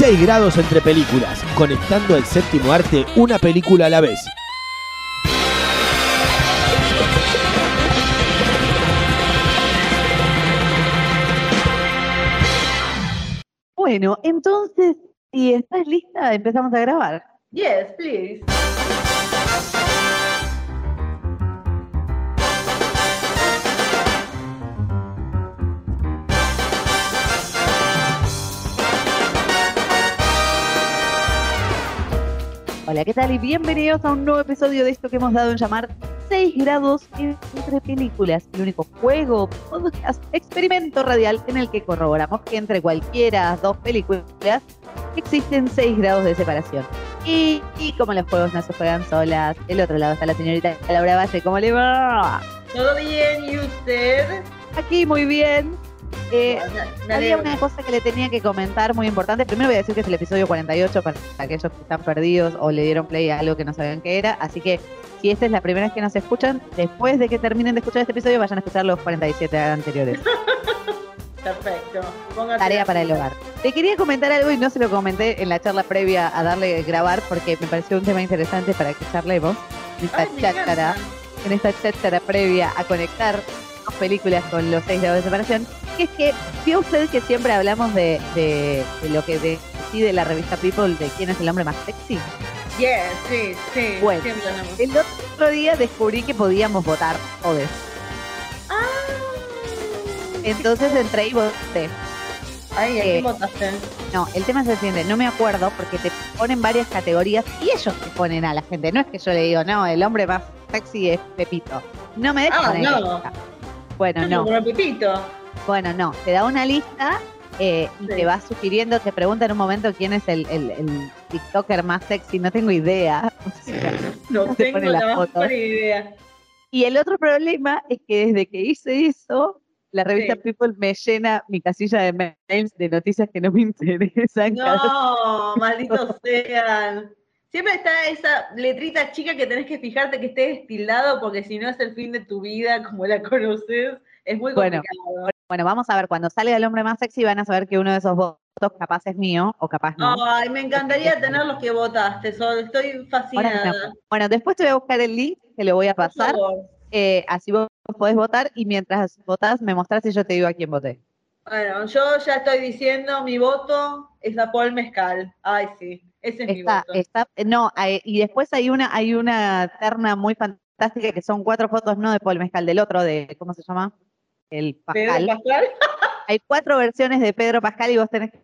6 grados entre películas. Conectando al séptimo arte. Una película a la vez. Bueno, entonces, si estás lista, empezamos a grabar. Yes, please. Hola, ¿qué tal? Y bienvenidos a un nuevo episodio de esto que hemos dado en llamar 6 grados entre películas, el único juego, podcast, experimento radial en el que corroboramos que entre cualquiera dos películas existen 6 grados de separación. Y, y como los juegos no se juegan solas, del otro lado está la señorita Laura Valle, ¿cómo le va? ¿Todo bien? ¿Y usted? Aquí muy bien. Eh, Me Había una cosa que le tenía que comentar muy importante. Primero voy a decir que es el episodio 48 para aquellos que están perdidos o le dieron play a algo que no sabían qué era. Así que si esta es la primera vez que nos escuchan, después de que terminen de escuchar este episodio, vayan a escuchar los 47 anteriores. Perfecto. Póngase Tarea para el hogar. Te quería comentar algo y no se lo comenté en la charla previa a darle grabar porque me pareció un tema interesante para que charlemos. En esta Ay, cháchara, en esta cháchara previa a conectar dos películas con los seis grados de separación, que es que vio usted que siempre hablamos de, de- de lo que decide la revista People de quién es el hombre más sexy. Yes, sí, sí. Bueno. El otro día descubrí que podíamos votar. Ah. Entonces entré y voté. Ay, ¿a eh, quién votaste? No, el tema es el siguiente, no me acuerdo porque te ponen varias categorías y ellos te ponen a la gente. No es que yo le digo, no, el hombre más sexy es Pepito. No me dejan Ah, no. Bueno, no. Bueno, no, te da una lista eh, y Sí. te va sugiriendo, te pregunta en un momento quién es el, el- el TikToker más sexy, no tengo idea. O sea, No No te tengo la más idea. y el otro problema es que desde que hice eso, la revista Sí. People me llena mi casilla de mails de noticias que no me interesan. No, malditos sean. Siempre está esa letrita chica que tenés que fijarte que esté destilado porque si no es el fin de tu vida como la conoces. Es muy complicado. Bueno, vamos a ver, cuando salga el hombre más sexy van a saber que uno de esos votos capaz es mío o capaz no. Ay, me encantaría tener los que votaste. Estoy fascinada. no. Bueno, después te voy a buscar el link, que lo voy a pasar, eh, así vos podés votar y mientras votás me mostrás y yo te digo a quién voté. Bueno, yo ya estoy diciendo mi voto es a Paul Mezcal. Ay, sí, ese es mi voto. está, no, hay- y después hay una, hay una terna muy fantástica que son cuatro fotos, no de Paul Mezcal, del otro, de, ¿cómo se llama? El Pedro Pascal. Hay cuatro versiones de Pedro Pascal y vos tenés que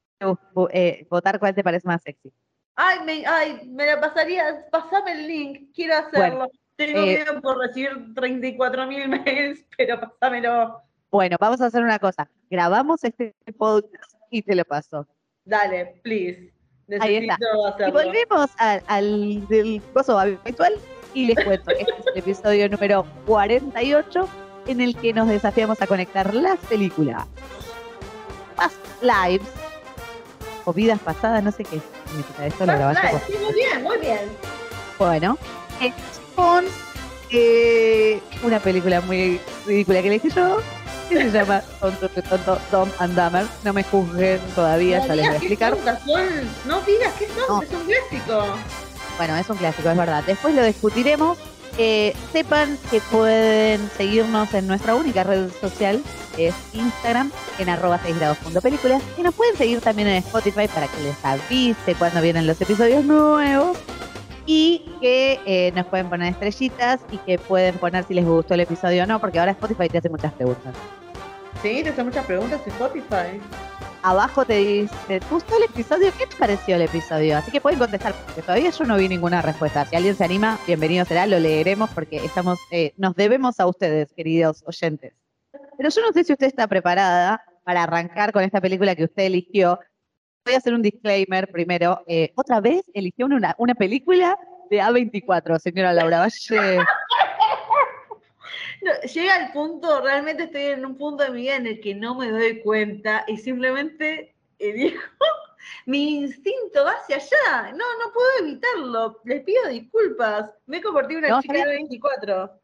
eh, votar cuál te parece más sexy. Ay, me, ay, me la pasaría. Pasame el link, quiero hacerlo. Tengo eh, miedo por recibir 34 mil mails, pero pásamelo. Bueno, vamos a hacer una cosa. Grabamos este podcast y te lo paso. Dale, please. Ahí está. Y volvemos al del coso habitual y les cuento. Este es el episodio número 48 en el que nos desafiamos a conectar las películas Past Lives o vidas pasadas, no sé qué significa esto, lo grabaste Lives, Sí, muy bien, muy bien. Bueno, eh, con eh, una película muy ridícula que elegí yo, que se llama Tonto, tonto, and Dumber. No me juzguen todavía, no ya les voy a explicar. No digas que No. es un clásico. Bueno, es un clásico, es verdad. Después lo discutiremos. Eh, sepan que pueden seguirnos en nuestra única red social, que es Instagram, en arroba 6 grados punto películas. Y nos pueden seguir también en Spotify para que les avise cuando vienen los episodios nuevos. Y que eh, nos pueden poner estrellitas y que pueden poner si les gustó el episodio o no, porque ahora Spotify te hace muchas preguntas. Sí, te hacen muchas preguntas en Spotify. abajo te dice, ¿te gustó el episodio? ¿Qué te pareció el episodio? Así que pueden contestar, porque todavía yo no vi ninguna respuesta. Si alguien se anima, bienvenido será, lo leeremos porque estamos, eh, nos debemos a ustedes, queridos oyentes. Pero yo no sé si usted está preparada para arrancar con esta película que usted eligió. Voy a hacer un disclaimer primero. Eh, otra vez eligió una, una película de A24, señora Laura Valle. No, llega el punto, realmente estoy en un punto de mi vida en el que no me doy cuenta y simplemente elijo, mi instinto va hacia allá. No, no puedo evitarlo. Les pido disculpas. Me he convertido en una No, chica de 24.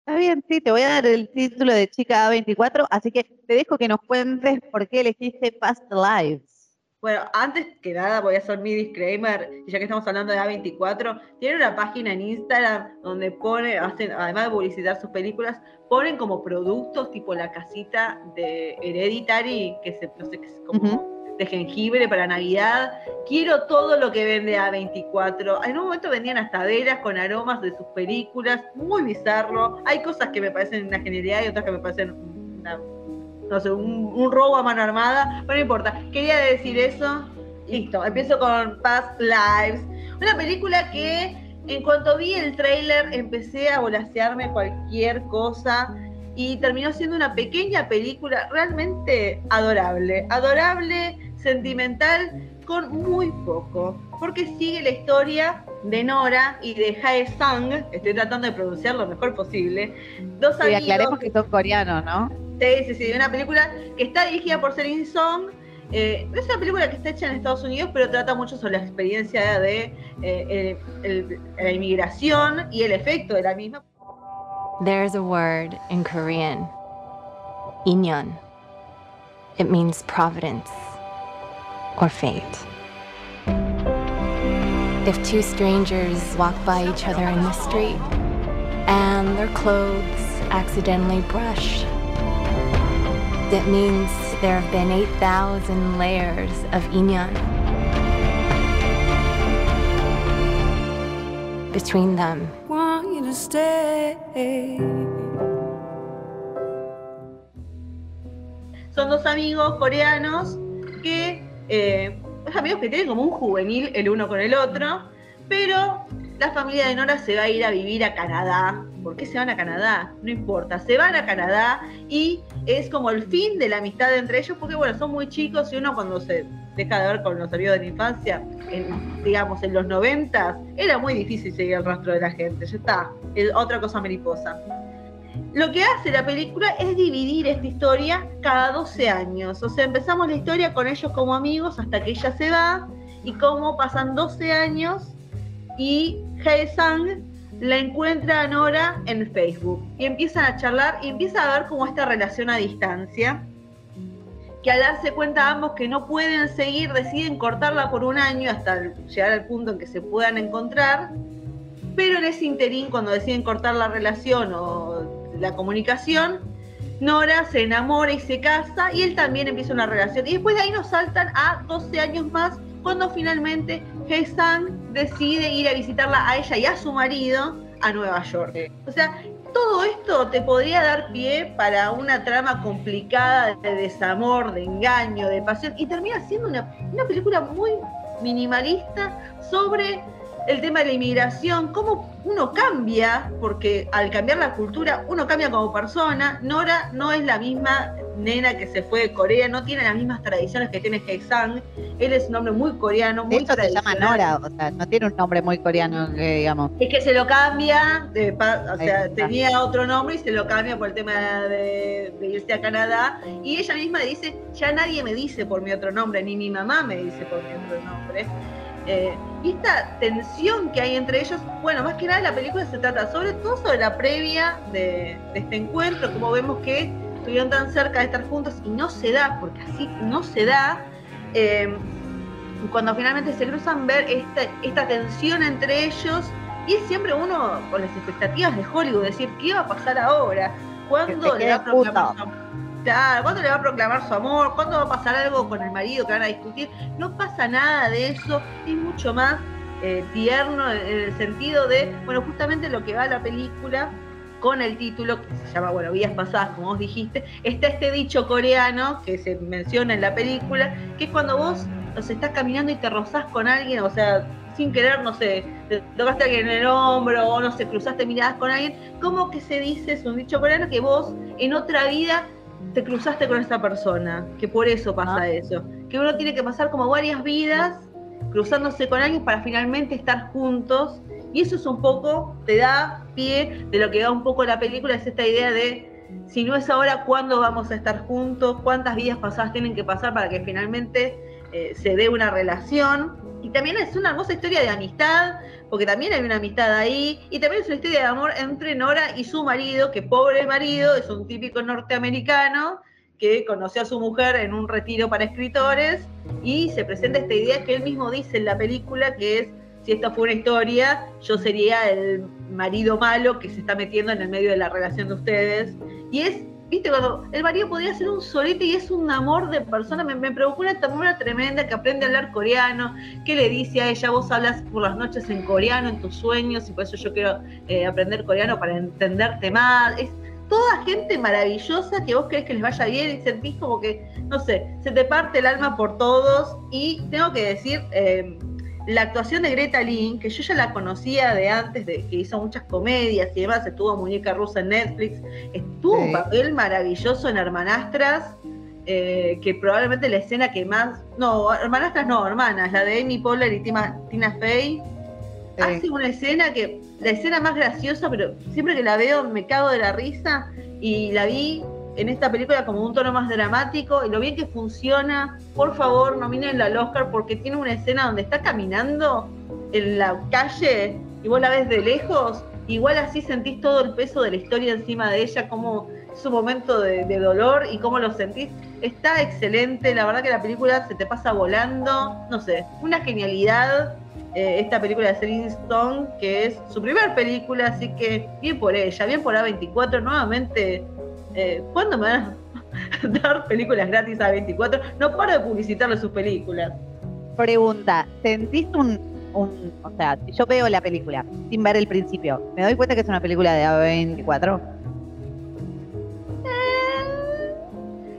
Está bien, sí, te voy a dar el título de chica A24, así que te dejo que nos cuentes por qué elegiste Past Lives. Bueno, antes que nada voy a hacer mi disclaimer, y ya que estamos hablando de A24, tiene una página en Instagram donde pone, hacen, además de publicitar sus películas, ponen como productos tipo la casita de Hereditary, que se, no sé, que es como de jengibre para Navidad. Quiero todo lo que vende A24. En un momento vendían hasta velas con aromas de sus películas, muy bizarro. Hay cosas que me parecen una genialidad y otras que me parecen una no sé, un, un robo a mano armada, pero no importa. Quería decir eso. Listo, empiezo con Past Lives. Una película que en cuanto vi el tráiler empecé a volasearme cualquier cosa y terminó siendo una pequeña película realmente adorable. Adorable, sentimental, con muy poco. Porque sigue la historia de Nora y de Hae Sang, estoy tratando de pronunciar lo mejor posible. Dos Sí, amigos aclaremos que son coreanos, ¿no? Sí, sí, sí, una película que está dirigida por Celine Song. Eh, es una película que está hecha en Estados Unidos, pero trata mucho sobre la experiencia de eh, el- el- la inmigración y el efecto de la misma. There's a word in Korean, inyon. It means providence or fate. If two strangers walk by each other in the street and their clothes accidentally brush, that means there have been 8,000 layers of inyon between them. want you to stay. Son dos amigos coreanos que, eh, dos amigos que tienen como un juvenil el uno con el otro, pero la familia de Nora se va a ir a vivir a Canadá. ¿Por qué se van a Canadá? No importa, se van a Canadá y es como el fin de la amistad entre ellos, porque bueno, son muy chicos y uno cuando se deja de ver con los amigos de la infancia, digamos en los noventas, era muy difícil seguir el rastro de la gente, ya está, es otra cosa mariposa. Lo que hace la película es dividir esta historia cada 12 años. O sea, empezamos la historia con ellos como amigos hasta que ella se va y cómo pasan 12 años y Hae Sang la encuentra a Nora en Facebook y empiezan a charlar y empieza a ver como esta relación a distancia que al darse cuenta ambos que no pueden seguir deciden cortarla por un año hasta llegar al punto en que se puedan encontrar pero en ese interín, cuando deciden cortar la relación o la comunicación, Nora se enamora y se casa y él también empieza una relación. Y después de ahí nos saltan a 12 años más, cuando finalmente Hae Sang decide ir a visitarla a ella y a su marido a Nueva York. O sea, todo esto te podría dar pie para una trama complicada de desamor, de engaño, de pasión, y termina siendo una, una película muy minimalista sobre el tema de la inmigración, cómo uno cambia, porque al cambiar la cultura uno cambia como persona. Nora no es la misma nena que se fue de Corea, no tiene las mismas tradiciones que tiene Sang. Él es un hombre muy coreano, De hecho se llama. Nora, o sea, no tiene un nombre muy coreano, que digamos. Es que se lo cambia, de o sea, tenía otro nombre y se lo cambia por el tema de, de irse a Canadá. Y ella misma dice, ya nadie me dice por mi otro nombre, ni mi mamá me dice por mi otro nombre. Eh, y esta tensión que hay entre ellos, bueno, más que nada la película se trata sobre todo sobre la previa de, de este encuentro, como vemos que estuvieron tan cerca de estar juntos y no se da, porque así no se da. Eh, cuando finalmente se cruzan, ver esta, esta tensión entre ellos y es siempre uno con las expectativas de Hollywood, decir, ¿qué va a pasar ahora? ¿Cuándo le va ¿cuándo le va a proclamar su amor? ¿Cuándo va a pasar algo con el marido que van a discutir? No pasa nada de eso, es mucho más eh, tierno en el sentido de, bueno, justamente lo que va a la película con el título que se llama, bueno, Vidas Pasadas, como vos dijiste, está este dicho coreano que se menciona en la película, que es cuando vos nos estás caminando y te rozás con alguien, o sea, sin querer, no sé, te tocaste a alguien en el hombro o no sé, cruzaste miradas con alguien, como que se dice, es un dicho coreano, que vos en otra vida te cruzaste con esa persona, que por eso pasa Ah. eso, que uno tiene que pasar como varias vidas cruzándose con alguien para finalmente estar juntos y eso es un poco, te da pie de lo que da un poco la película, es esta idea de si no es ahora, ¿cuándo vamos a estar juntos? ¿Cuántas vidas pasadas tienen que pasar para que finalmente eh, se dé una relación? Y también es una hermosa historia de amistad, porque también hay una amistad ahí, y también es una historia de amor entre Nora y su marido, que pobre marido, es un típico norteamericano que conoció a su mujer en un retiro para escritores, y se presenta esta idea que él mismo dice en la película, que es, si esta fue una historia, yo sería el marido malo que se está metiendo en el medio de la relación de ustedes. Y es, viste, cuando el marido podría ser un solete y es un amor de persona, me, me provocó una ternura tremenda que aprende a hablar coreano, que le dice a ella, vos hablas por las noches en coreano, en tus sueños, y por eso yo quiero eh, aprender coreano para entenderte más. Es toda gente maravillosa que vos crees que les vaya bien y sentís como que, no sé, se te parte el alma por todos. Y tengo que decir, eh, la actuación de Greta Lee, que yo ya la conocía de antes, de que hizo muchas comedias y demás, estuvo Muñeca Rusa en Netflix, estuvo un Sí. papel maravilloso en Hermanastras, eh, que probablemente la escena que más, no, Hermanastras no, hermanas, la de Amy Poehler y Tima- Tina Fey, hace una escena que, la escena más graciosa, pero siempre que la veo me cago de la risa y la vi en esta película como un tono más dramático y lo bien que funciona, por favor nomínenla al Oscar porque tiene una escena donde está caminando en la calle y vos la ves de lejos, igual así sentís todo el peso de la historia encima de ella, como es un momento de, de dolor y cómo lo sentís. Está excelente, la verdad que la película se te pasa volando, no sé, una genialidad eh, esta película de Celine Stone, que es su primer película, así que bien por ella, bien por A24, nuevamente, eh, ¿cuándo me van a dar películas gratis a A24? No paro de publicitarle sus películas. Pregunta, ¿sentís un, un, o sea, yo veo la película sin ver el principio, ¿me doy cuenta que es una película de A24?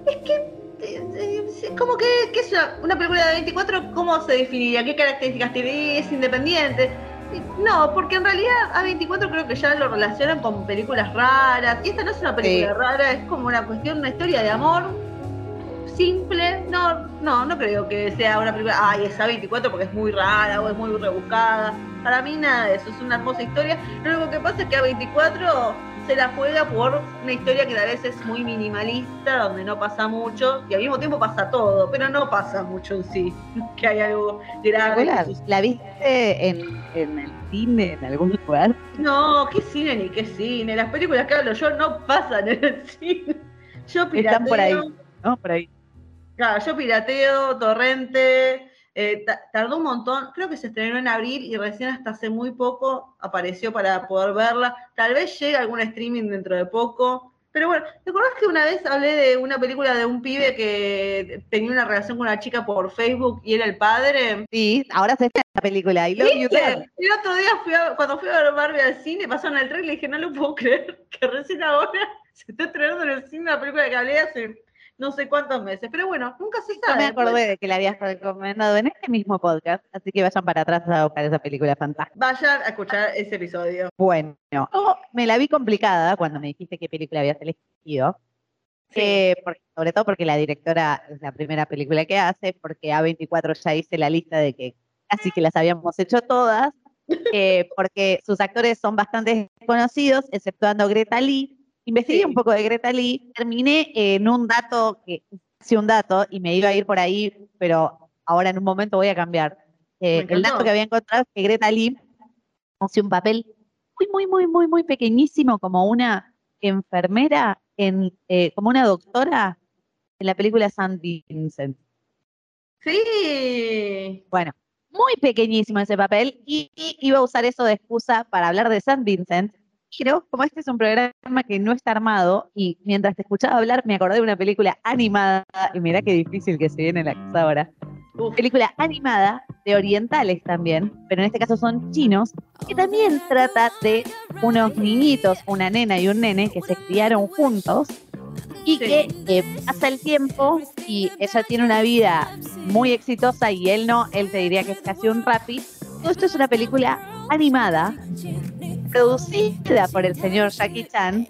Es que, eh, eh, como que, que es una, una película de 24, ¿cómo se definiría? ¿Qué características tiene? ¿Es independiente? No, porque en realidad A24 creo que ya lo relacionan con películas raras. Y esta no es una película Sí. rara, es como una cuestión, una historia de amor simple. No, no, no creo que sea una película, ay, es A24 porque es muy rara o es muy rebuscada. Para mí nada de eso, es una hermosa historia. Lo único que pasa es que A24 se la juega por una historia que a veces es muy minimalista, donde no pasa mucho y al mismo tiempo pasa todo, pero no pasa mucho en sí, que hay algo grave. ¿La viste en, en el cine, en algún lugar? No, qué cine ni qué cine. Las películas que hablo yo no pasan en el cine. Yo pirateo. Están por ahí, ¿no? Por ahí. Claro, yo pirateo, torrente. Eh, ta- tardó un montón. Creo que se estrenó en abril y recién hasta hace muy poco apareció para poder verla. Tal vez llegue algún streaming dentro de poco. Pero bueno, ¿te acordás que una vez hablé de una película de un pibe que tenía una relación con una chica por Facebook y era el padre? Sí, ahora se está la película. Dad. El otro día, fui a- cuando fui a ver Barbie al cine, pasaron el tren y le dije, no lo puedo creer, que recién ahora se está estrenando en el cine la película que hablé hace no sé cuántos meses. Pero bueno, nunca se sabe. me acordé de que la habías recomendado en este mismo podcast, así que vayan para atrás a buscar esa película fantástica. Vayan a escuchar ese episodio. Bueno, me la vi complicada cuando me dijiste qué película habías elegido. Sí. Eh, porque- sobre todo porque la directora es la primera película que hace, porque A24 ya hice la lista de que casi que las habíamos hecho todas, eh, porque sus actores son bastante desconocidos, exceptuando Greta Lee. Investigué Sí. un poco de Greta Lee, terminé en un dato que casi un dato y me iba a ir por ahí, pero ahora en un momento voy a cambiar. Eh, el dato que había encontrado es que Greta Lee hace un papel muy, muy, muy, muy, muy pequeñísimo como una enfermera, en, eh, como una doctora en la película San Vincent. Sí. Bueno, muy pequeñísimo ese papel y, y iba a usar eso de excusa para hablar de San Vincent. Pero como este es un programa que no está armado y mientras te escuchaba hablar me acordé de una película animada y mirá qué difícil que se viene la cosa ahora. Uf. Película animada de orientales también, pero en este caso son chinos que también trata de unos niñitos, una nena y un nene que se criaron juntos y Sí. que eh, pasa el tiempo y ella tiene una vida muy exitosa y él no, él te diría que es casi un rapi. Todo esto es una película animada, producida por el señor Jackie Chan,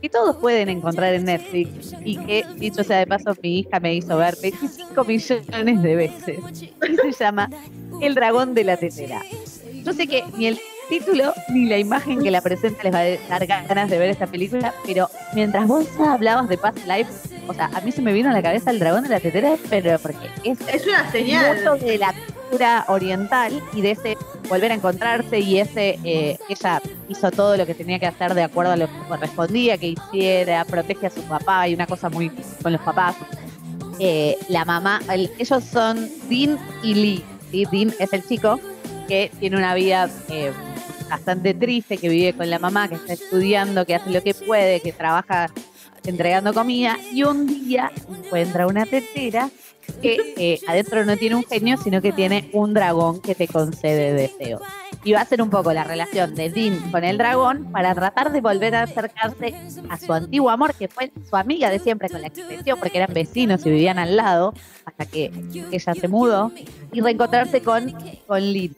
que todos pueden encontrar en Netflix y que, dicho sea de paso, mi hija me hizo ver 25 millones de veces. Y se llama El dragón de la tetera. Yo sé que ni el título ni la imagen que la presenta les va a dar ganas de ver esta película, pero mientras vos hablabas de Past Life, o sea, a mí se me vino a la cabeza el dragón de la tetera, pero porque es Es una señal. mucho de la cultura oriental y de ese volver a encontrarse y ese eh, ella hizo todo lo que tenía que hacer de acuerdo a lo que correspondía que hiciera, protege a su papá y una cosa muy con los papás. Eh, la mamá, el- ellos son Dean y Lee. ¿sí? Dean es el chico que tiene una vida eh, bastante triste, que vive con la mamá, que está estudiando, que hace lo que puede, que trabaja entregando comida y un día encuentra una tetera que eh, adentro no tiene un genio, sino que tiene un dragón que te concede deseos. Y va a ser un poco la relación de Dean con el dragón para tratar de volver a acercarse a su antiguo amor, que fue su amiga de siempre con la creció, porque eran vecinos y vivían al lado, hasta que ella se mudó, y reencontrarse con, con Lynn.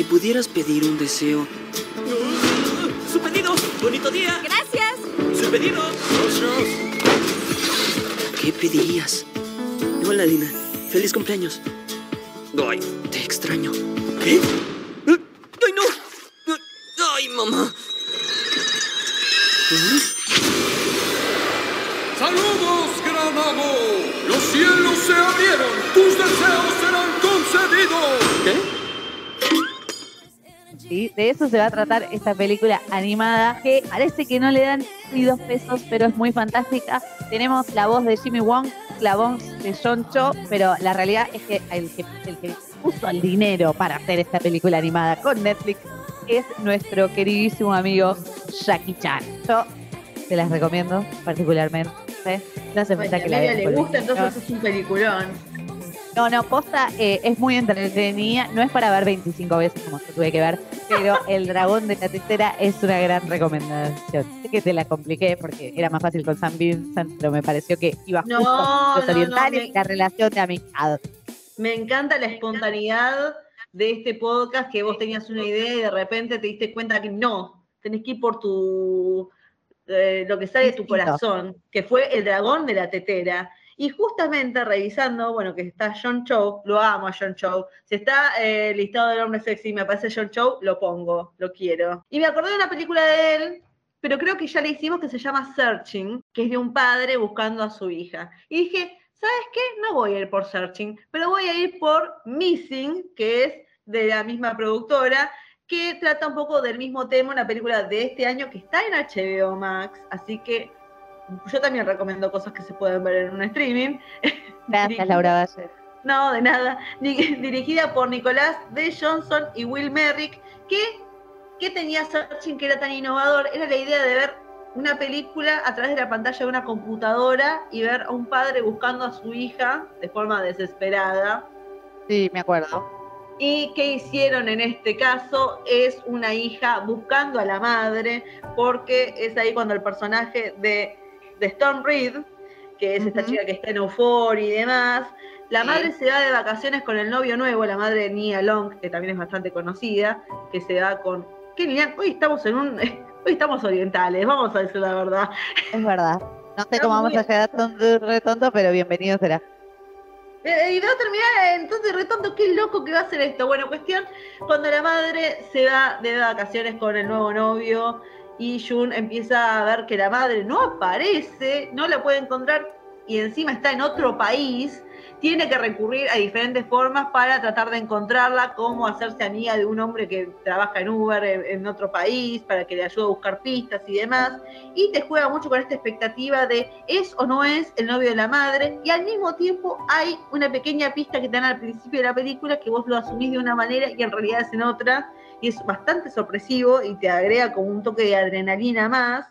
Si pudieras pedir un deseo. ¡Su pedido! ¡Bonito día! Gracias. ¡Su pedido! ¿Qué pedirías? Hola, Lina. Feliz cumpleaños. Ay, te extraño. ¿Qué? ¡Ay, no! ¡Ay, mamá! ¡Saludos, gran amo! ¡Los cielos se abrieron! ¡Tus deseos serán concedidos! ¿Qué? ¿Sí? De eso se va a tratar esta película animada que parece que no le dan ni dos pesos, pero es muy fantástica. Tenemos la voz de Jimmy Wong, la voz de John Cho, pero la realidad es que el que, el que puso el dinero para hacer esta película animada con Netflix es nuestro queridísimo amigo Jackie Chan. Yo te las recomiendo particularmente. No si que la le gusta, entonces es un peliculón. No, no, posta eh, es muy entretenida. No es para ver 25 veces como yo tuve que ver, pero El Dragón de la Tetera es una gran recomendación. Sé que te la compliqué porque era más fácil con Sam Vincent, pero me pareció que iba No, justo no, los no, orientales me- y la relación de amistad. Me encanta la espontaneidad de este podcast que vos tenías una idea y de repente te diste cuenta que no, tenés que ir por tu eh, lo que sale de tu corazón, que fue el dragón de la tetera. Y justamente revisando, bueno, que está John Cho, lo amo a John Cho. Si está eh, listado del hombre sexy y me aparece John Cho, lo pongo, lo quiero. Y me acordé de una película de él, pero creo que ya le hicimos que se llama Searching, que es de un padre buscando a su hija. Y dije, ¿sabes qué? No voy a ir por Searching, pero voy a ir por Missing, que es de la misma productora, que trata un poco del mismo tema, una película de este año que está en HBO Max, así que yo también recomiendo cosas que se pueden ver en un streaming. Gracias, Laura Valle. No, de nada. Di- Dirigida por Nicolás D. Johnson y Will Merrick, que, que tenía Searching que era tan innovador, era la idea de ver una película a través de la pantalla de una computadora y ver a un padre buscando a su hija de forma desesperada. Sí, me acuerdo. ¿Y qué hicieron en este caso? Es una hija buscando a la madre, porque es ahí cuando el personaje de, de Storm Reed, que es esta chica que está en Euphoria y demás, la Sí. madre se va de vacaciones con el novio nuevo, la madre de Nia Long, que también es bastante conocida, que se va con... ¿Qué Lilian? Hoy estamos en un... Hoy estamos orientales, vamos a decir la verdad. Es verdad. No sé cómo vamos a llegar tonto, re tonto, pero bienvenido será. Eh, Y va a terminar entonces retonto, qué loco que va a ser esto. Bueno, cuestión, cuando la madre se va de vacaciones con el nuevo novio y Jun empieza a ver que la madre no aparece, no la puede encontrar y encima está en otro país, tiene que recurrir a diferentes formas para tratar de encontrarla, como hacerse amiga de un hombre que trabaja en Uber en, en otro país, para que le ayude a buscar pistas y demás. Y te juega mucho con esta expectativa de es o no es el novio de la madre, y al mismo tiempo hay una pequeña pista que te dan al principio de la película que vos lo asumís de una manera y en realidad es en otra, y es bastante sorpresivo y te agrega como un toque de adrenalina más.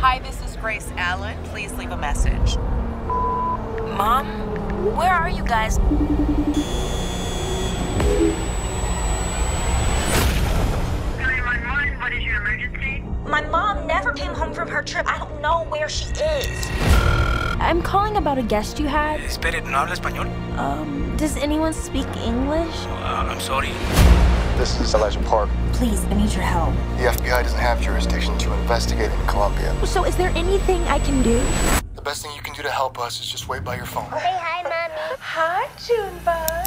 Hi, this is Grace Allen. Please leave a message. Mom, where are you guys? What is your emergency? My mom never came home from her trip. I don't know where she is. I'm calling about a guest you had. Espere, ¿no habla español? Um, does anyone speak English? Uh, I'm sorry. This is Elijah Park. Please, I need your help. The FBI doesn't have jurisdiction to investigate in Colombia. So, is there anything I can do? The best thing you can do to help us is just wait by your phone. Say hi, mommy. Hi, Junebug.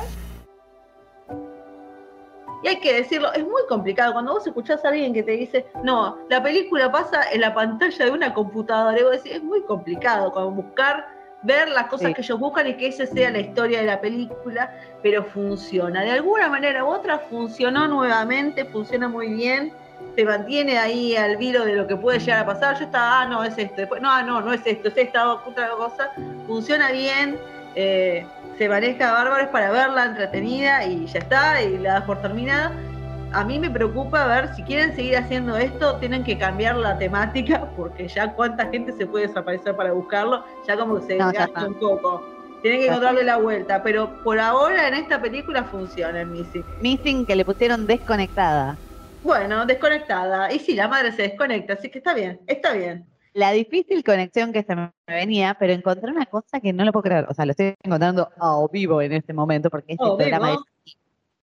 Y hay que decirlo, es muy complicado cuando vos escuchás a alguien que te dice, no, la película pasa en la pantalla de una computadora. Y vos decís, es muy complicado como buscar, ver las cosas Sí. que ellos buscan y que esa sea la historia de la película, pero funciona. De alguna manera u otra funcionó nuevamente, funciona muy bien, te mantiene ahí al vilo de lo que puede llegar a pasar. Yo estaba, ah, no, es esto, después, no, no, no es esto, es esta otra cosa. Funciona bien. Eh, se maneja bárbaro es para verla entretenida y ya está, y la das por terminada. A mí me preocupa ver si quieren seguir haciendo esto, tienen que cambiar la temática, porque ya cuánta gente se puede desaparecer para buscarlo, ya como que se No, desgasta un poco. Tienen que Ya encontrarle la vuelta, pero por ahora en esta película funciona el Missing. Missing que le pusieron desconectada. Bueno, desconectada. Y sí, la madre se desconecta, así que está bien, está bien. La difícil conexión que se me venía, pero encontré una cosa que no lo puedo creer. O sea, lo estoy encontrando a vivo en este momento porque este A programa vivo. es.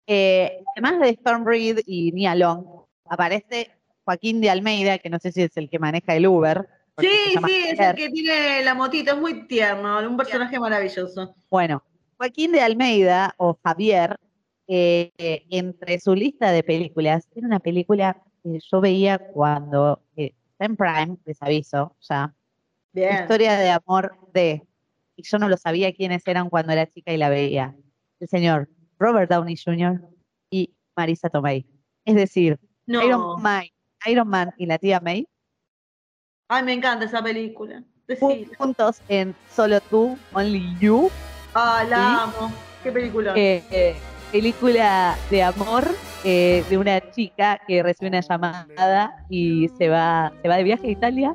Eh, además de Storm Reed y Nia Long, aparece Joaquín de Almeida, que no sé si es el que maneja el Uber. Sí, sí, es el que tiene la motito, es muy tierno, un personaje maravilloso. Bueno, Joaquín de Almeida o Javier, eh, entre su lista de películas, tiene una película que yo veía cuando eh, está en Prime, les aviso, ya. Bien. Historia de amor de, y yo no lo sabía quiénes eran cuando era chica y la veía. El señor Robert Downey Jr. y Marisa Tomei. Es decir, No. Iron Man, Iron Man y la tía May Ay, me encanta esa película. Juntos en Solo tú, Only You. Ah, la amo. Qué película. eh, eh, película de amor eh, de una chica que recibe una llamada y se va, se va de viaje a Italia.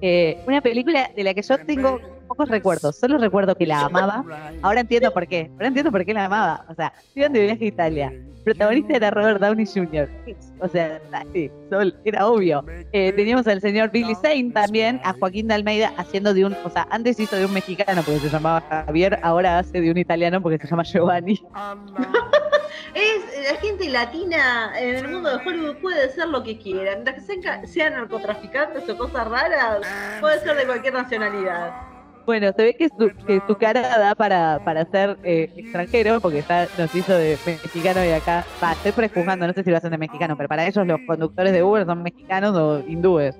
Eh, una película de la que yo tengo pocos recuerdos, solo recuerdo que la amaba. Ahora entiendo por qué, ahora entiendo por qué la amaba. O sea, iban de viaje a Italia. Protagonista era Robert Downey Jr. O sea, sí, era obvio. Eh, teníamos al señor Billy Zane también, a Joaquín de Almeida haciendo de un, o sea, antes hizo de un mexicano porque se llamaba Javier, ahora hace de un italiano porque se llama Giovanni. Es la gente latina en el mundo de Hollywood puede ser lo que quiera. Mientras que sean, sean narcotraficantes o cosas raras, puede ser de cualquier nacionalidad. Bueno, se ve que su, que su cara da para, para ser eh, extranjero, porque está, nos hizo de mexicano y acá. Va, estoy prejuzgando, no sé si lo hacen de mexicano, pero para ellos los conductores de Uber son mexicanos o hindúes.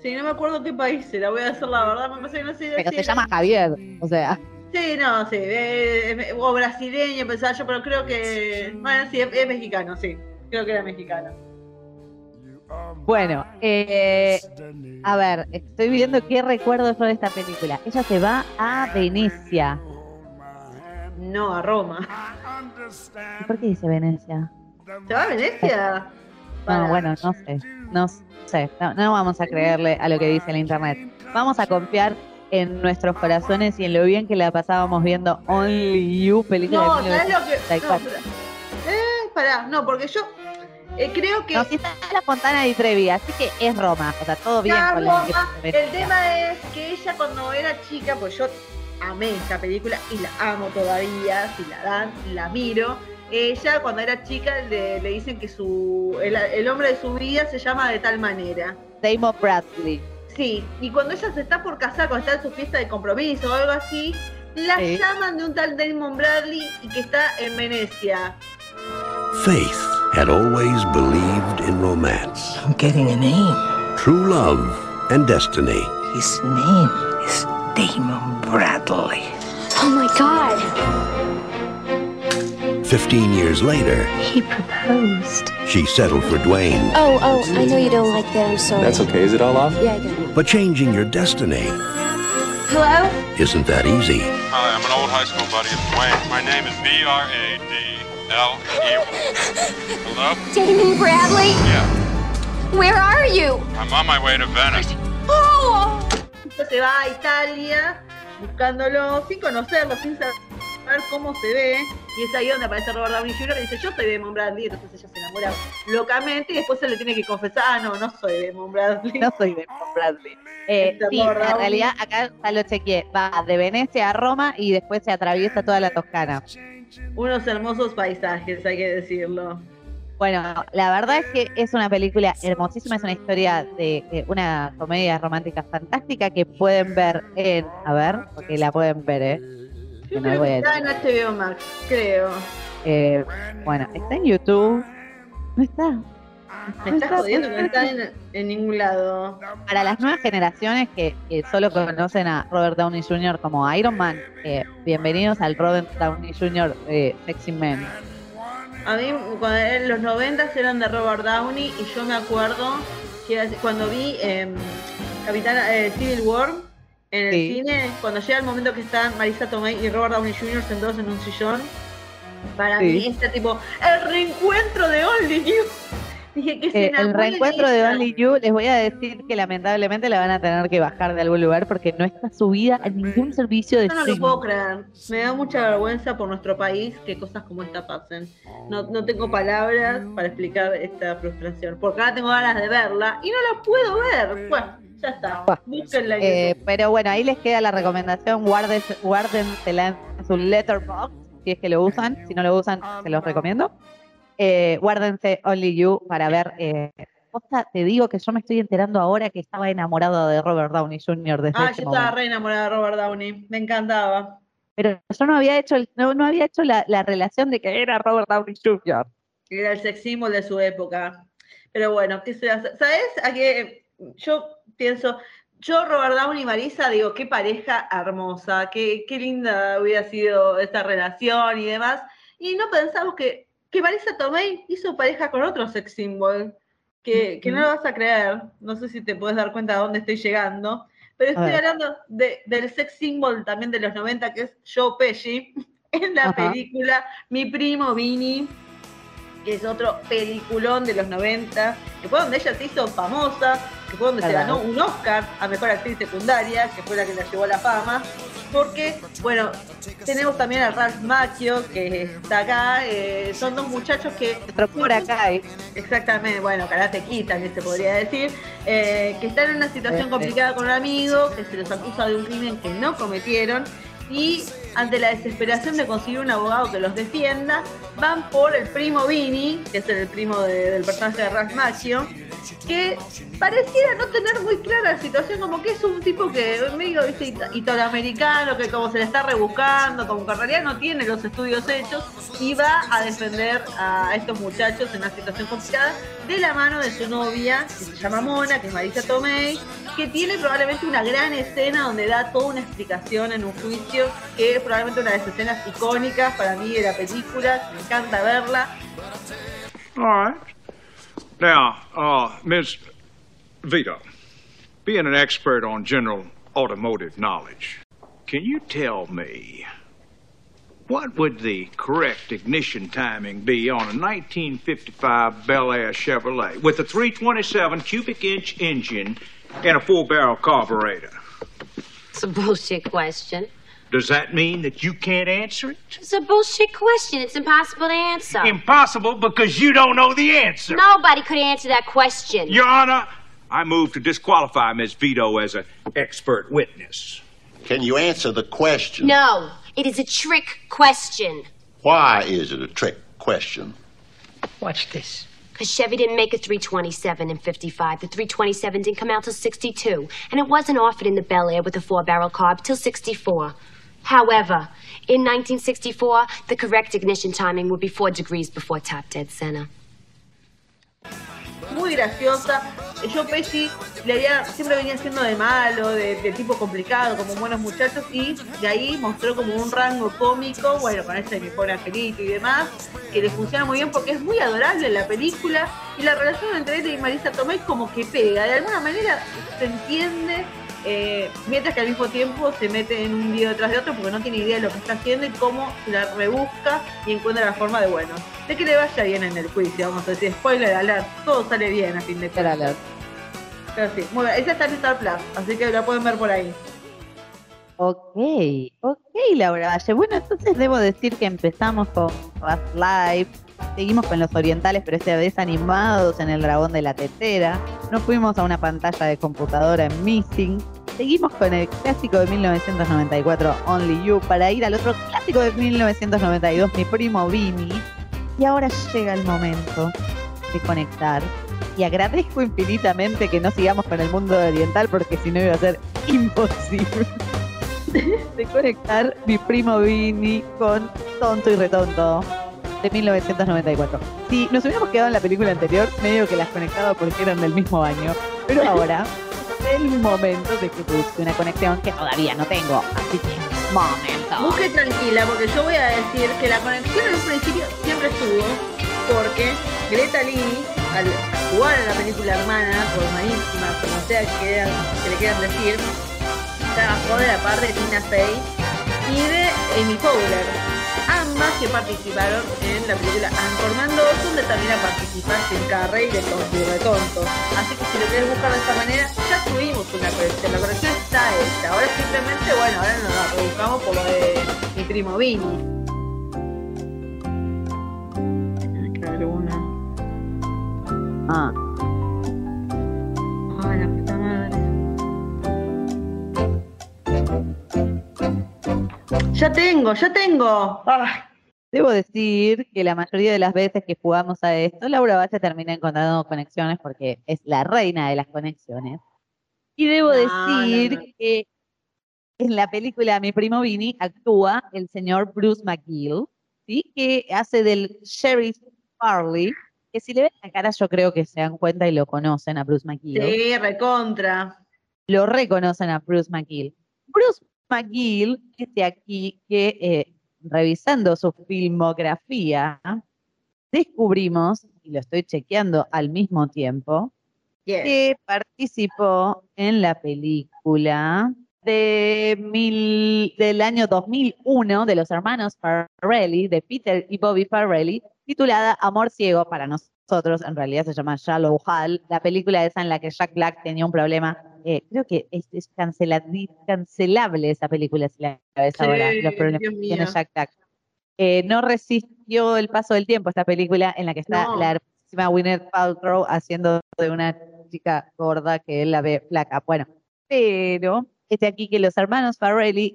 Sí, no me acuerdo qué país era, voy a decir la verdad, me parece que no sé Pero si se era- llama Javier, o sea. Sí, no, sí, eh, eh, o brasileño pensaba yo, pero creo que, bueno, sí, es, es mexicano, sí, creo que era mexicano. Bueno, eh, a ver, estoy viendo qué recuerdo yo de esta película. Ella se va a Venecia. No, a Roma. ¿Y por qué dice Venecia? ¿Se va a Venecia? No, bueno, no sé, no sé, no, no vamos a creerle a lo que dice el internet. Vamos a confiar en nuestros corazones y en lo bien que la pasábamos viendo Only You, película No, de ¿sabes lo que...? No, 1974. espera. eh, pará, no, porque yo eh, creo que... No, si está la Fontana di Trevi, así que es Roma, o sea, todo bien con la. El tema es que ella cuando era chica, pues yo amé esta película y la amo todavía, si la dan, la miro. Ella cuando era chica le, le dicen que su el, el hombre de su vida se llama de tal manera. Damon Bradley. Sí, y cuando ella se está por casar, cuando está en su fiesta de compromiso o algo así, la Sí. llaman de un tal Damon Bradley y que está en Venecia. Faith had always believed in romance. I'm getting a name. True love and destiny. His name is Damon Bradley. Oh my god. Fifteen years later, He proposed. she settled for Dwayne. Oh, oh, I know you don't like that. I'm sorry. That's okay. Is it all off? Yeah, I got it. But changing your destiny Hello? isn't that easy. Hi, I'm an old high school buddy of Dwayne. My name is B R A D L E. Hello? Damon Bradley? Yeah, Where are you? I'm on my way to Venice. Oh! Entonces se va a Italia buscándolo sin conocerlo, sin saber cómo se ve. Y es ahí donde aparece Robert Downey Jr. que dice, yo soy Damon Bradley, entonces ella se enamora locamente y después se le tiene que confesar, ah, no, no soy Damon Bradley. No soy Damon Bradley. Eh, Este sí, en realidad acá ya lo chequeé. Va de Venecia a Roma y después se atraviesa toda la Toscana. Unos hermosos paisajes, hay que decirlo. Bueno, la verdad es que es una película hermosísima, es una historia de, de una comedia romántica fantástica que pueden ver en, a ver, porque la pueden ver, ¿eh? Que no voy a está en HBO Max, creo. Eh, bueno, está en YouTube. No está. Me estás está, jodiendo que ¿por no está en, en ningún lado. Para las nuevas generaciones que, que solo conocen a Robert Downey Jr. como Iron Man, eh, bienvenidos al Robert Downey Jr. eh, Sexy Man. A mí, cuando en los 90 eran de Robert Downey y yo me acuerdo que cuando vi eh, Capitán eh, Civil War en el Sí. cine, cuando llega el momento que están Marisa Tomei y Robert Downey Jr. sentados en un sillón, para Sí. mí este tipo, el reencuentro de Only You. Dije que se Eh, el reencuentro de. Only You, les voy a decir que lamentablemente la van a tener que bajar de algún lugar porque no está subida en ningún servicio de Yo no lo streaming. puedo creer. Me da mucha vergüenza por nuestro país que cosas como esta pasen. No, no tengo palabras para explicar esta frustración. Porque ahora tengo ganas de verla y no la puedo ver. Bueno, ya está. Búsquenla en Eh, pero bueno, ahí les queda la recomendación, guarden, guárdensela en su letterbox, si es que lo usan, si no lo usan, se los recomiendo. Eh, guárdense Only You para ver. Eh, posta, te digo que yo me estoy enterando ahora que estaba enamorado de Robert Downey Jr. desde Ah, yo estaba re enamorada de Robert Downey. Me encantaba. Pero yo no había hecho, el- no, no había hecho la, la relación de que era Robert Downey Jr. Era el sex symbol de su época. Pero bueno, ¿qué se hace? ¿Sabes? A que yo pienso, yo, Robert Downey y Marisa, digo, qué pareja hermosa, qué, qué linda hubiera sido esta relación y demás. Y no pensamos que, que Marisa Tomei hizo pareja con otro sex symbol, que, que no lo vas a creer. No sé si te puedes dar cuenta de dónde estoy llegando. Pero estoy hablando de- del sex symbol también de los 90, que es Joe Pesci, en la Ajá. película Mi primo Vini, que es otro peliculón de los 90, que fue donde ella se hizo famosa, que fue donde se ganó un Oscar a Mejor Actriz Secundaria, que fue la que la llevó a la fama, porque, bueno, tenemos también a Ralph Macchio, que está acá, eh, son dos muchachos que... por acá, ¿eh? Exactamente, bueno, Karate Kid también se podría decir, eh, que están en una situación Este. complicada con un amigo, que se los acusa de un crimen que no cometieron, y ante la desesperación de conseguir un abogado que los defienda, van por el primo Vini, que es el primo de- del personaje de Ralph Macchio, que pareciera no tener muy clara la situación, como que es un tipo que medio ita- italoamericano, que como se le está rebuscando, como que en realidad no tiene los estudios hechos, y va a defender a estos muchachos en una situación complicada de la mano de su novia, que se llama Mona, que es Marisa Tomei, que tiene probablemente una gran escena donde da toda una explicación en un juicio, que es probablemente una de las escenas icónicas para mí de la película, me encanta verla. Right. Now, uh, Ms. Vito, being an expert on general automotive knowledge, can you tell me what would the correct ignition timing be on a 1955 Bel Air Chevrolet with a 327 cubic inch engine and a full barrel carburetor? It's a bullshit question. Does that mean that you can't answer it? It's a bullshit question. It's impossible to answer. Impossible because you don't know the answer. Nobody could answer that question. Your Honor, I move to disqualify Ms. Vito as an expert witness. Can you answer the question? No, it is a trick question. Why is it a trick question? Watch this. Because Chevy didn't make a 327 in 55. The 327 didn't come out till 62. And it wasn't offered in the Bel Air with a four barrel carb till 64. However, in 1964, the correct ignition timing would be four degrees before top dead center. muy graciosa. Joe Pesci le había, siempre venía siendo de malo, de, tipo complicado, como buenos muchachos, y de ahí mostró como un rango cómico, bueno, con mi pobre angelito y demás, que le funciona muy bien porque es muy adorable la película, y la relación entre él y Marisa Tomei como que pega, de alguna manera se entiende. Eh, mientras que al mismo tiempo se mete en un lío detrás de otro porque no tiene idea de lo que está haciendo y cómo se la rebusca y encuentra la forma de, bueno, de que le vaya bien en el juicio, vamos a decir, spoiler alert, todo sale bien a fin de cuentas. Pero sí, muy bien, esa está en Star Plus, así que la pueden ver por ahí. Ok, ok, Laura Valle. Bueno, entonces debo decir que empezamos con Fast Life, seguimos con los orientales, pero esta vez animados en el dragón de la tetera. Nos fuimos a una pantalla de computadora en Missing. Seguimos con el clásico de 1994, Only You, para ir al otro clásico de 1992, Mi Primo Vini. Y ahora llega el momento de conectar. Y agradezco infinitamente que no sigamos con el mundo oriental porque si no iba a ser imposible de conectar mi primo Vini con Tonto y Retonto de 1994. Si nos hubiéramos quedado en la película anterior, medio que las conectaba porque eran del mismo año, pero ahora es el momento de que busque una conexión que todavía no tengo. Así que, momento. Busque tranquila, porque yo voy a decir que la conexión en un principio siempre estuvo, porque Greta Lee, al jugar en la película hermana, por malísima, como sea que, que le quieran decir, trabajó de la parte de Tina Fey y de Amy Powler, ambas que participaron en la película Anchorman 2, donde también participa Jim Carrey de Tonto y Retonto. Así que si lo quieres buscar de esta manera, ya tuvimos una conexión, la conexión está hecha. Ahora simplemente, bueno, ahora nos la rebuscamos por lo de mi primo Vini. Ah. Ay, la puta madre. Ya tengo, ya tengo. Ay. Debo decir que la mayoría de las veces que jugamos a esto, Laura Valle termina encontrando conexiones porque es la reina de las conexiones. Y debo No, decir no, no. que en la película Mi primo Vini actúa el señor Bruce McGill, ¿sí? que hace del Sheriff Farley, que si le ven la cara yo creo que se dan cuenta y lo conocen a Bruce McGill. Sí, recontra. Lo reconocen a Bruce McGill. Bruce McGill dice aquí que eh, revisando su filmografía, descubrimos, y lo estoy chequeando al mismo tiempo, que participó en la película de mil- del año 2001 de los hermanos Farrelly, de Peter y Bobby Farrelly, titulada Amor Ciego para nosotros, en realidad se llama Shallow Hal, la película esa en la que Jack Black tenía un problema, eh, creo que es, cancelable esa película si la ves Sí, ahora, los problemas que tiene. Jack Black. Eh, no resistió el paso del tiempo esta película en la que está No. la hermosísima Gwyneth Paltrow haciendo de una chica gorda que él la ve flaca. Bueno, pero este aquí que los hermanos Farrelly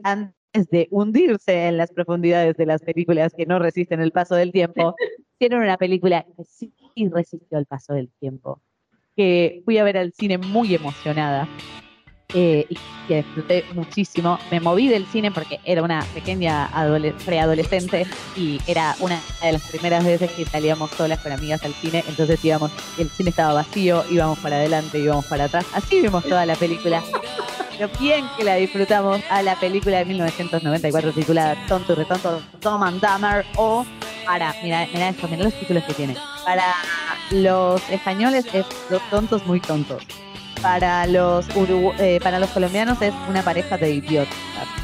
antes de hundirse en las profundidades de las películas que no resisten el paso del tiempo, hicieron una película que sí resistió el paso del tiempo, que fui a ver al cine muy emocionada eh, y que disfruté muchísimo. Me moví del cine porque era una pequeña adole- preadolescente y era una de las primeras veces que salíamos solas con amigas al cine, entonces íbamos, el cine estaba vacío, íbamos para adelante, íbamos para atrás, así vimos toda la película. Pero bien que la disfrutamos a la película de 1994 titulada Tonto y Retonto, Tom and Dumber o para, mira, mira esto, mira los títulos que tiene. Para los españoles es Dos tontos muy tontos. Para los urugu- eh, para los colombianos es una pareja de idiotas.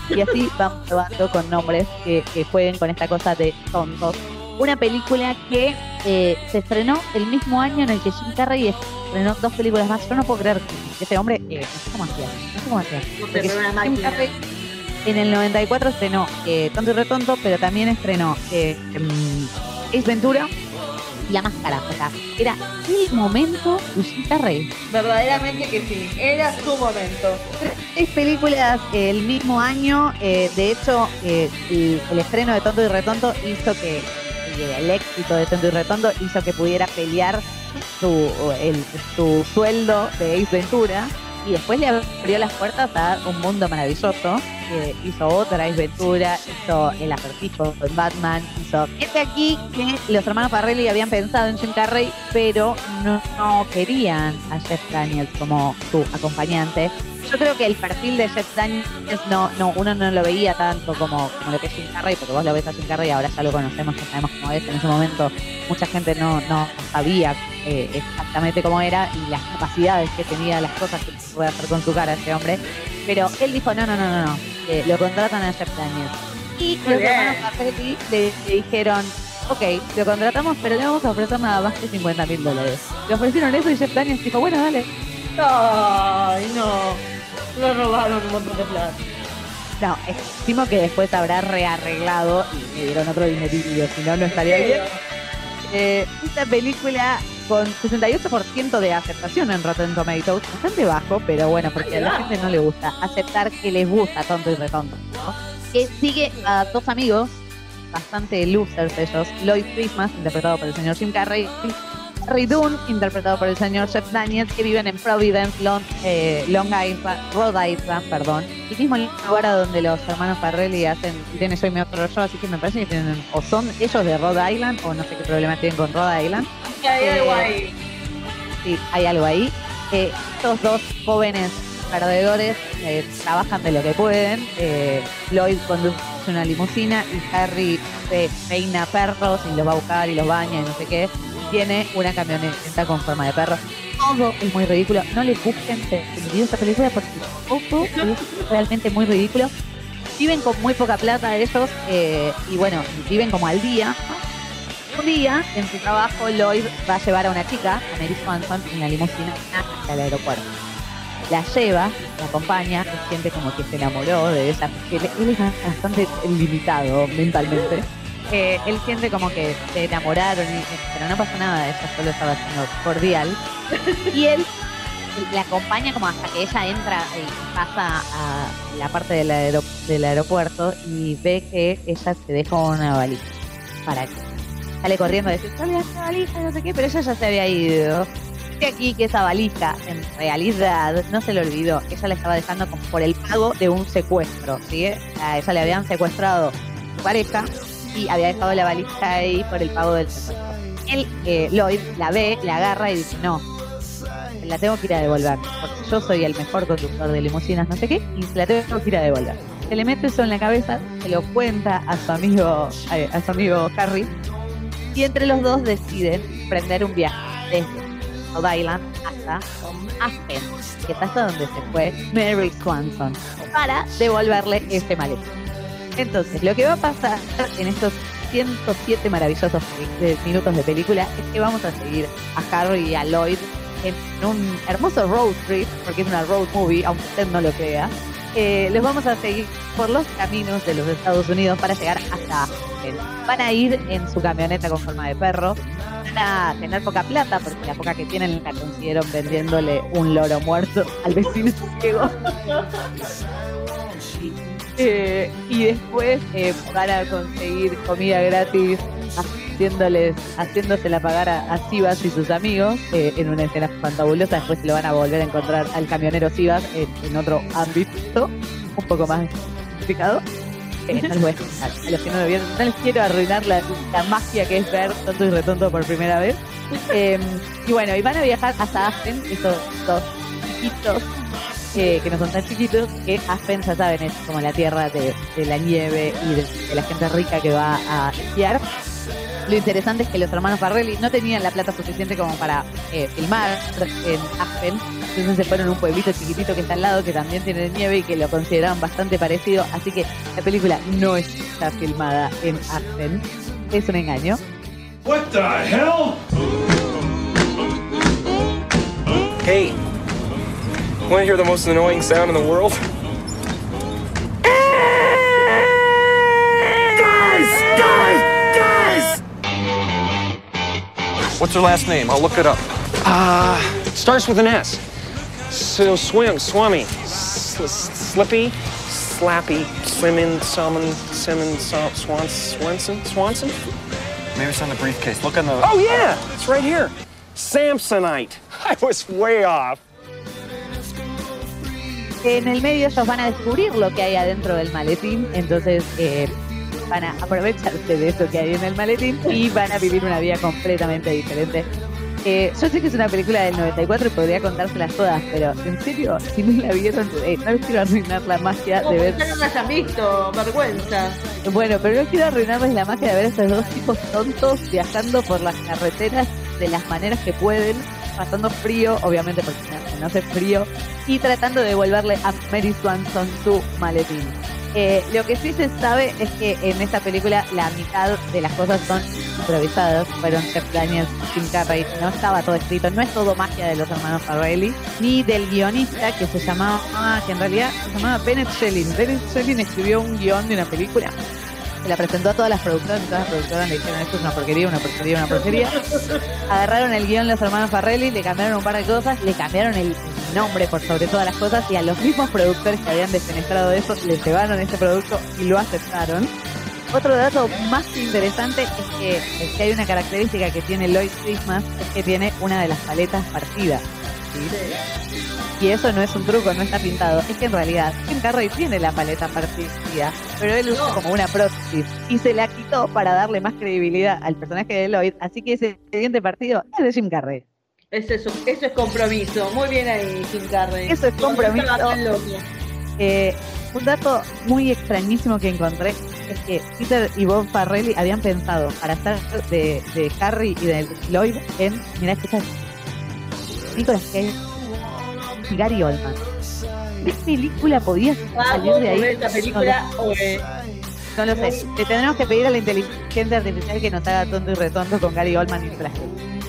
Y así vamos probando con nombres que, que jueguen con esta cosa de tontos. Una película que eh, se estrenó el mismo año en el que Jim Carrey estrenó dos películas más. Yo no puedo creer que este hombre, eh, no sé cómo hacía, no sé cómo hacía. Porque Jim. Carrey en el 94 estrenó eh, Tonto y Retonto, pero también estrenó eh, Ace Ventura y La Máscara. O sea, era el momento de Jim Carrey. Verdaderamente que sí. Era su momento. Tres películas eh, el mismo año. de hecho, el, el estreno de Tonto y Retonto hizo que el éxito de Tonto y Retonto hizo que pudiera pelear su, el- su sueldo de Ace Ventura y después le abrió las puertas a un mundo maravilloso. hizo otra Ace Ventura, hizo El Acertijo en Batman, hizo este aquí que los hermanos Farrelly habían pensado en Jim Carrey, pero no, no querían a Jeff Daniels como su acompañante. Yo creo que el perfil de Jeff Daniels no, no, uno no lo veía tanto como, como lo que es Jim Carrey, porque vos lo ves a Jim Carrey, ahora ya lo conocemos, ya sabemos cómo es. En ese momento mucha gente no, no sabía eh, exactamente cómo era y las capacidades que tenía, las cosas que puede hacer con su cara ese hombre. Pero él dijo, no, no, no, no, no, eh, lo contratan a Jeff Daniels. Y los hermanos Farrelly le, le dijeron, ok, lo contratamos, pero le vamos a ofrecer nada más que 50 mil dólares. Le ofrecieron eso y Jeff Daniels dijo, bueno, dale. Ay, no. Lo robaron un montón de plata. No, estimo que después habrá rearreglado y le dieron otro dinerillo, si no, no estaría bien. Eh, esta película con 68% de aceptación en Rotten Tomatoes, bastante bajo, pero bueno, porque a la gente no le gusta aceptar que les gusta tonto y retonto. ¿no? Que sigue a dos amigos, bastante losers ellos, Lloyd Christmas, interpretado por el señor Jim Carrey, Harry Dunn, interpretado por el señor Jeff Daniels, que viven en Providence, Long, eh, Long Island, Rhode Island, perdón, el mismo lugar a donde los hermanos Farrelly hacen, tienen Soy mi otro yo, así que me parece que tienen, o son ellos de Rhode Island, o no sé qué problema tienen con Rhode Island. Y hay algo Eh, ahí. Sí, hay algo ahí. Eh, estos dos jóvenes perdedores eh, trabajan de lo que pueden. Eh, Lloyd conduce una limusina y Harry eh, peina perros y los va a buscar y los baña y no sé qué. Tiene una camioneta con forma de perro. Todo es muy ridículo. No les busquen sentido esta película porque todo es realmente muy ridículo. Viven con muy poca plata ellos eh, y bueno, viven como al día. Un día, en su trabajo, Lloyd va a llevar a una chica, a Mary Swanson, en la limusina hasta el aeropuerto. La lleva, la acompaña, siente como que se enamoró de ella, porque él es bastante limitado mentalmente. Eh, él siente como que se enamoraron, y- pero no pasa nada, ella solo estaba siendo cordial. Y él la acompaña como hasta que ella entra y pasa a la parte del, aero- del aeropuerto y ve que ella se deja una valija para que sale corriendo a decir, sale esa valija, no sé qué, pero ella ya se había ido. Y aquí que esa valija, en realidad, no se le olvidó. Ella la estaba dejando como por el pago de un secuestro, ¿sí? A ella le habían secuestrado su pareja y había dejado la valija ahí por el pago del secuestro. Él, eh, Lloyd, la ve, la agarra y dice, no, la tengo que ir a devolver, porque yo soy el mejor conductor de limusinas, no sé qué, y se la tengo que ir a devolver. Se le mete eso en la cabeza, se lo cuenta a su amigo, a, a su amigo Harry, y entre los dos deciden prender un viaje desde Rhode Island hasta Aspen, que es hasta donde se fue Mary Swanson, para devolverle ese maletín. Entonces, lo que va a pasar en estos 107 maravillosos minutos de película es que vamos a seguir a Harry y a Lloyd en un hermoso road trip, porque es una road movie, aunque usted no lo crea. Eh, los vamos a seguir por los caminos de los Estados Unidos para llegar hasta Aspen. Van a ir en su camioneta con forma de perro. Van a tener poca plata, porque la poca que tienen la consiguieron vendiéndole un loro muerto al vecino ciego. Eh, y después eh, van a conseguir comida gratis haciéndoles, haciéndosela pagar a, Sivas y sus amigos eh, en una escena fantabulosa. Después se lo van a volver a encontrar al camionero Sivas en, otro ámbito, un poco más complicado. No les quiero arruinar la, la magia que es ver tonto y retonto por primera vez. Eh, y bueno, y van a viajar hasta Aspen, estos dos chiquitos eh, que no son tan chiquitos, que Aspen, ya saben, es como la tierra de, de la nieve y de, de la gente rica que va a esquiar. Lo interesante es que los hermanos Farrelly no tenían la plata suficiente como para eh, filmar en Aspen, entonces se fueron a un pueblito chiquitito que está al lado, que también tiene nieve y que lo consideraban bastante parecido, así que la película no está filmada en Aspen, es un engaño. What the hell? Hey, want to hear the most annoying sound in the world? Guys! Guys! Guys! What's her last name? I'll look it up. Uh, starts with an S. So swim, swummy, sl- slippy, slappy, swimming, summon, simmon, sw- swan, Swanson, Swanson. Maybe it's on the briefcase. Look on the. Oh yeah, it's right here. Samsonite. I was way off. En el medio ellos van a descubrir lo que hay adentro del maletín, entonces eh, van a aprovecharse de eso que hay en el maletín y van a vivir una vida completamente diferente. Eh, yo sé que es una película del 94 y podría contárselas todas, pero en serio, si no la vieron, eh, no les quiero arruinar la magia de ver. que no la hayan visto, vergüenza. Bueno, pero no quiero arruinarles la magia de ver a estos dos tipos tontos viajando por las carreteras de las maneras que pueden, pasando frío, obviamente porque no, hace frío, y tratando de devolverle a Mary Swanson su maletín. Eh, lo que sí se sabe es que en esta película la mitad de las cosas son improvisadas, fueron Jeff Daniels Jim Carrey, no estaba todo escrito, no es todo magia de los hermanos Farrelly, ni del guionista que se llamaba, que en realidad se llamaba Bennett Shelling. Bennett Shelling escribió un guion de una película la presentó a todas las productoras y todas las productoras le dijeron esto es una porquería, una porquería, una porquería. Agarraron el guion los hermanos Farrelly, le cambiaron un par de cosas, le cambiaron el nombre por sobre todas las cosas y a los mismos productores que habían defenestrado eso le llevaron ese producto y lo aceptaron. Otro dato más interesante es que, hay una característica que tiene Lloyd Christmas, es que tiene una de las paletas partidas. Y eso no es un truco, no está pintado. Es que en realidad Jim Carrey tiene la paleta partida, pero él usa como una prótesis y se la quitó para darle más credibilidad al personaje de Lloyd. Así que ese siguiente partido es de Jim Carrey. Eso, eso, eso es compromiso. Muy bien ahí, Jim Carrey. Eso es compromiso. Eh, un dato muy extrañísimo que encontré es que Peter y Bob Farrelly habían pensado para estar de, de Harry y de Lloyd en, mirá, escucha, Nicolas Cage y Gary Oldman. ¿Qué película podía salir Vamos de ahí? por esta película. eh, No lo sé. Le tendremos que pedir a la inteligencia artificial que nos haga tonto y retonto con Gary Oldman y Cage.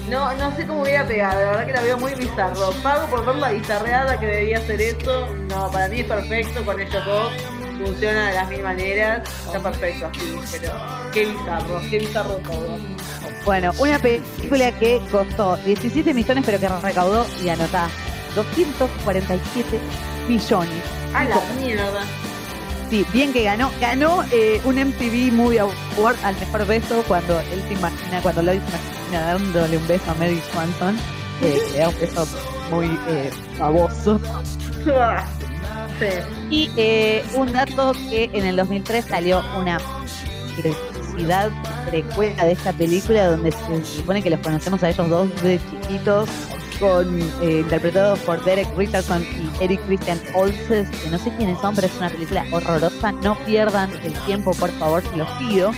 No, no sé cómo hubiera pegado, la verdad que la veo muy bizarro. Pago por ver la bizarreada que debería ser eso. No, para mí es perfecto con ellos dos. Funciona de las mil maneras. Está perfecto así, pero qué bizarro, qué bizarro todo. Bueno, una película que costó 17 millones, pero que recaudó, y anotá, 247 millones. A la mierda. Sí, bien que ganó. Ganó eh, un MTV Movie Award al mejor beso cuando él se imagina, cuando Lloyd se imagina dándole un beso a Mary Swanson. eh, le da un beso muy eh. Sí. Y eh, un dato que en el 2003 salió una curiosidad precuela de esta película donde se supone que los conocemos a ellos dos de chiquitos con eh, interpretados por Derek Richardson y Eric Christian Olsen, que no sé quiénes son, pero es una película horrorosa. No pierdan el tiempo, por favor, se los pido.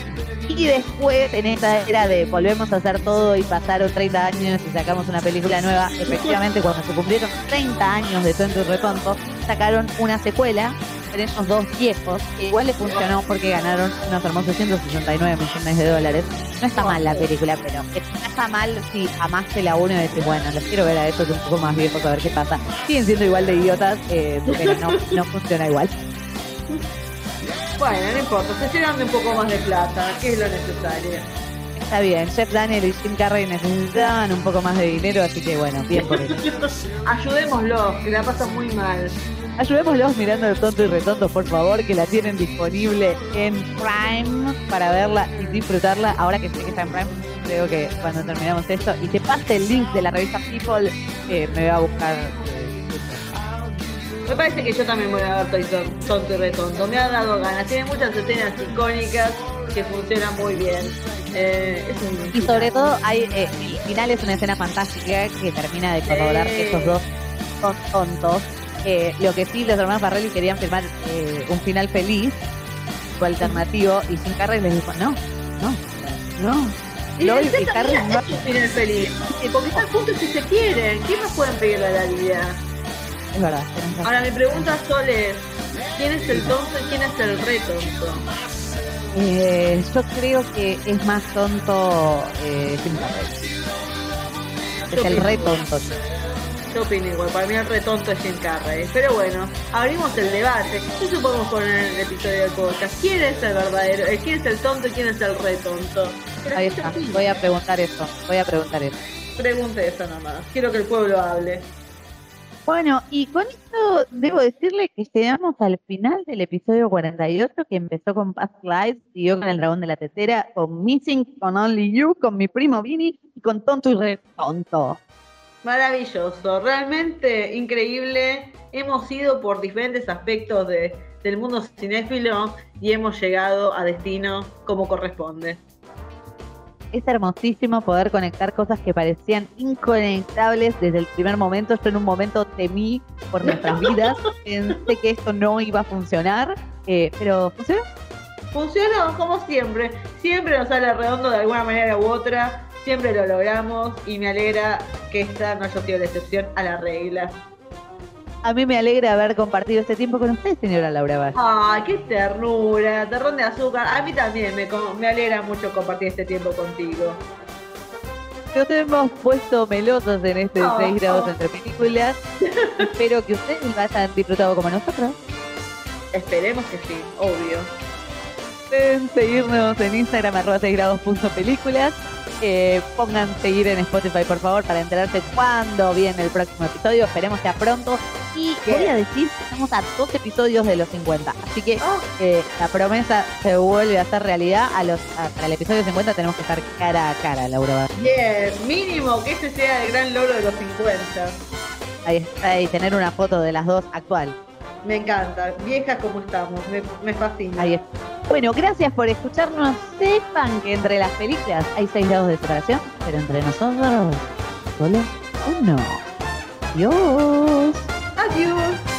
Y después, en esta era de volvemos a hacer todo y pasaron 30 años y sacamos una película nueva, efectivamente, cuando se cumplieron 30 años de Tonto y Retonto, sacaron una secuela con ellos dos viejos, que igual les funcionó porque ganaron unos hermosos 169 millones de dólares. No está mal la película, pero no está mal si amaste la uno y decís, bueno, los quiero ver a estos un poco más viejos a ver qué pasa. Siguen siendo igual de idiotas, eh, pero no, no funciona igual. Bueno, no importa, se llenan de un poco más de plata, que es lo necesario. Está bien, Jeff Daniel y Jim Carrey necesitaban un poco más de dinero, así que bueno, bien por ellos. Ayudémoslos, que la pasan muy mal. Ayudémoslos mirando el tonto y retonto, por favor, que la tienen disponible en Prime para verla y disfrutarla. Ahora que sé que está en Prime, creo que cuando terminamos esto y te pase el link de la revista People, eh, me va a buscar. Me parece que yo también voy a ver Tonto y Retonto. Me ha dado ganas. Tiene muchas escenas icónicas que funcionan muy bien. Eh, es un Y sobre todo, hay eh, el final es una escena fantástica que termina de corroborar que estos dos son tontos. Eh, lo que sí, los hermanos Barrelli querían firmar eh, un final feliz o alternativo y Jim Carrey les dijo, no, no, no. Y Lloyd y Harry no- es un final feliz. Porque están juntos y se quieren. ¿Qué más pueden pedirle a la vida? Es verdad. Ahora mi pregunta Sol es, ¿quién es el tonto y quién es el re tonto? Eh, yo creo que es más tonto eh, Jim Carrey. Es el re tonto. Yo opino igual, para mí el re tonto es Jim Carrey. Pero bueno, abrimos el debate. ¿Qué suponemos poner en el episodio del podcast? ¿Quién es el verdadero? eh, ¿Quién es el tonto y quién es el re tonto? Que la Ahí está. Voy a preguntar eso. Voy a preguntar eso. Pregunte eso nomás. Quiero que el pueblo hable. Bueno, y con esto debo decirle que llegamos al final del episodio 48 que empezó con Past Lives, siguió con el dragón de la tetera, con Missing, con Only You, con mi primo Vini y con Tonto y Re Tonto. Maravilloso, realmente increíble. Hemos ido por diferentes aspectos de- del mundo cinéfilo y hemos llegado a destino como corresponde. Es hermosísimo poder conectar cosas que parecían inconectables desde el primer momento. Yo en un momento temí por nuestras vidas, pensé que esto no iba a funcionar, eh, pero funcionó. Funcionó como siempre, siempre nos sale redondo de alguna manera u otra, siempre lo logramos y me alegra que esta no haya sido la excepción a la regla. A mí me alegra haber compartido este tiempo con usted, señora Laura Vaz. Ay, qué ternura, terrón de azúcar. A mí también me, me alegra mucho compartir este tiempo contigo. Nos hemos puesto melosos en este Oh, 6 grados oh. entre películas. Espero que ustedes lo hayan disfrutado como nosotros. Esperemos que sí, obvio. Pueden seguirnos en Instagram, arroba 6 grados punto películas. Eh, pongan seguir en Spotify, por favor, para enterarse cuándo viene el próximo episodio. Esperemos sea pronto. Y Bien. voy a decir que estamos a dos episodios de los 50. Así que eh, la promesa se vuelve a hacer realidad. A los, a- para el episodio 50 tenemos que estar cara a cara, Laura. Bien, mínimo que ese sea el gran logro de los 50. Ahí está, y tener una foto de las dos actual. Me encanta. Viejas como estamos, me, me fascina. Ahí está. Bueno, gracias por escucharnos. Sepan que entre las películas hay seis grados de separación, pero entre nosotros solo uno. Adiós.